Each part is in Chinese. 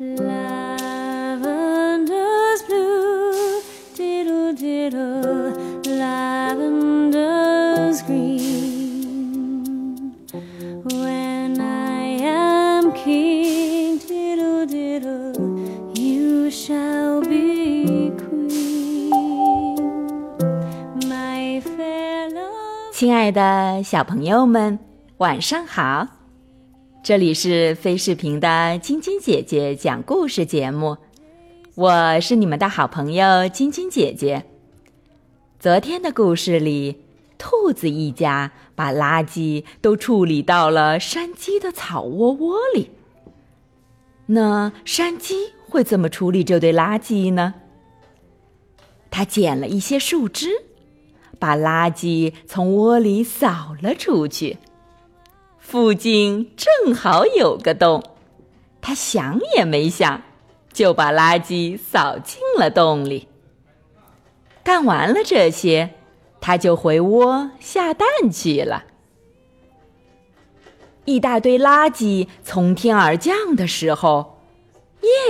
Lavender's blue, diddle diddle, lavender's green. When I am king, diddle diddle, you shall be queen. My fellow. 亲爱的小朋友们，晚上好！这里是飞视频的晶晶姐姐讲故事节目，我是你们的好朋友晶晶姐姐。昨天的故事里，兔子一家把垃圾都处理到了山鸡的草窝窝里。那山鸡会怎么处理这堆垃圾呢？它捡了一些树枝，把垃圾从窝里扫了出去。附近正好有个洞，他想也没想，就把垃圾扫进了洞里。干完了这些，他就回窝下蛋去了。一大堆垃圾从天而降的时候，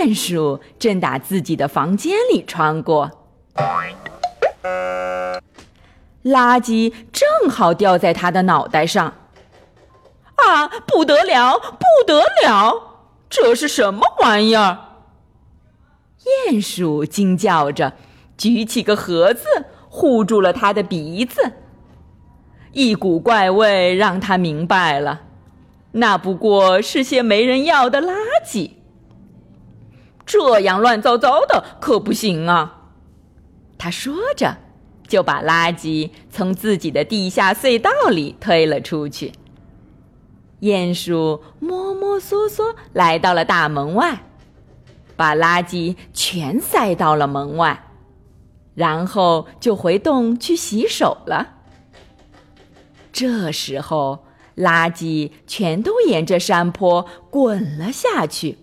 鼹鼠正打自己的房间里穿过，垃圾正好掉在他的脑袋上。啊，不得了，不得了！这是什么玩意儿？鼹鼠惊叫着，举起个盒子护住了他的鼻子。一股怪味让他明白了，那不过是些没人要的垃圾。这样乱糟糟的可不行啊！他说着，就把垃圾从自己的地下隧道里推了出去。鼹鼠摸摸索索来到了大门外，把垃圾全塞到了门外，然后就回洞去洗手了。这时候，垃圾全都沿着山坡滚了下去，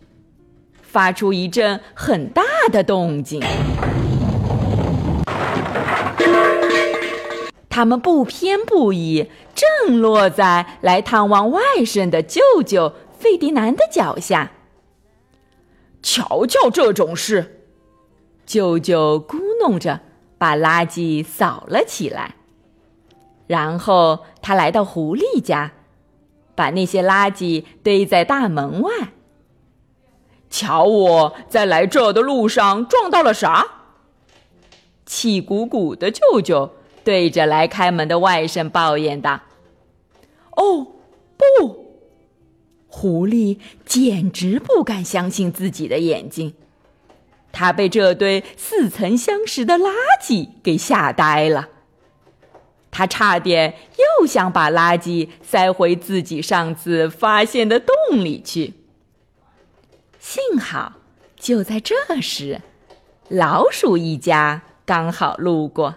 发出一阵很大的动静。他们不偏不倚，正落在来探望外甥的舅舅费迪南的脚下。瞧瞧这种事，舅舅咕哝着，把垃圾扫了起来。然后他来到狐狸家，把那些垃圾堆在大门外。瞧我在来这的路上撞到了啥？气鼓鼓的舅舅。对着来开门的外甥抱怨道：“哦，不！”狐狸简直不敢相信自己的眼睛，他被这堆似曾相识的垃圾给吓呆了。他差点又想把垃圾塞回自己上次发现的洞里去。幸好，就在这时，老鼠一家刚好路过。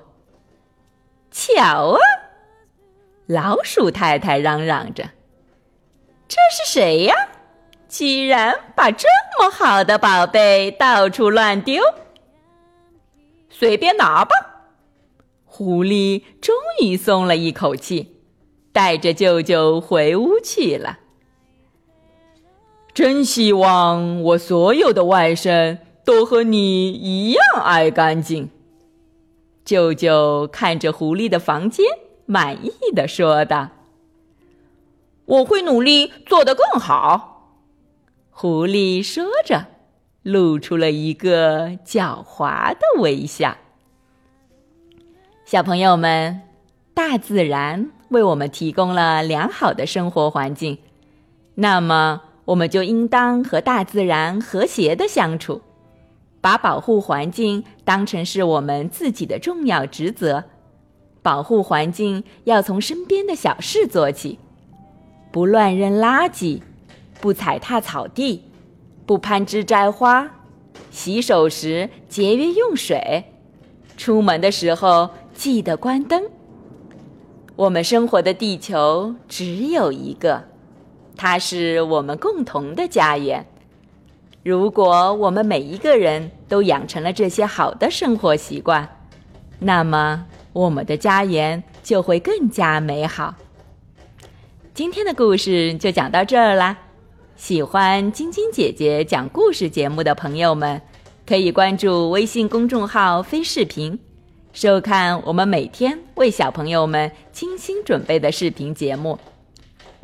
瞧啊！老鼠太太嚷嚷着：“这是谁呀？居然把这么好的宝贝到处乱丢！”随便拿吧。狐狸终于松了一口气，带着舅舅回屋去了。真希望我所有的外甥都和你一样爱干净。舅舅看着狐狸的房间，满意的说道：“我会努力做得更好。”狐狸说着，露出了一个狡猾的微笑。小朋友们，大自然为我们提供了良好的生活环境，那么我们就应当和大自然和谐的相处。把保护环境当成是我们自己的重要职责，保护环境要从身边的小事做起，不乱扔垃圾，不踩踏草地，不攀枝摘花，洗手时节约用水，出门的时候记得关灯。我们生活的地球只有一个，它是我们共同的家园。如果我们每一个人都养成了这些好的生活习惯，那么我们的家园就会更加美好。今天的故事就讲到这儿啦，喜欢晶晶姐姐讲故事节目的朋友们，可以关注微信公众号“飞视频”，收看我们每天为小朋友们精心准备的视频节目。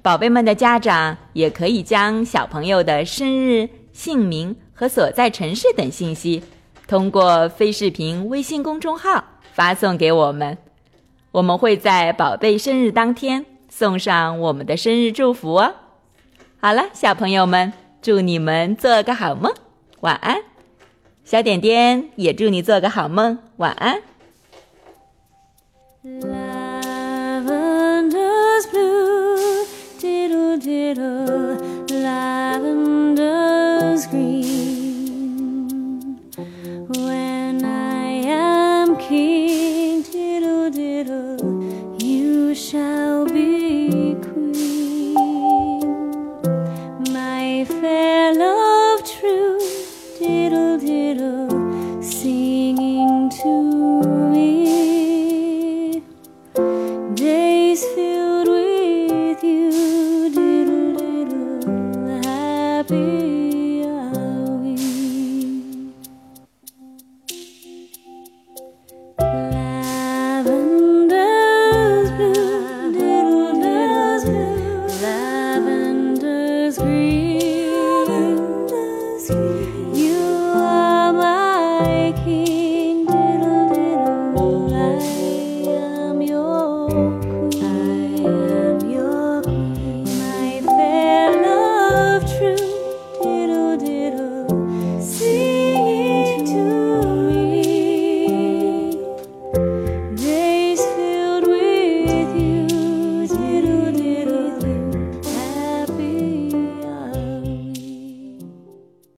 宝贝们的家长也可以将小朋友的生日、姓名和所在城市等信息，通过飞视频微信公众号发送给我们，我们会在宝贝生日当天送上我们的生日祝福哦。好了，小朋友们，祝你们做个好梦，晚安。小点点也祝你做个好梦，晚安。啦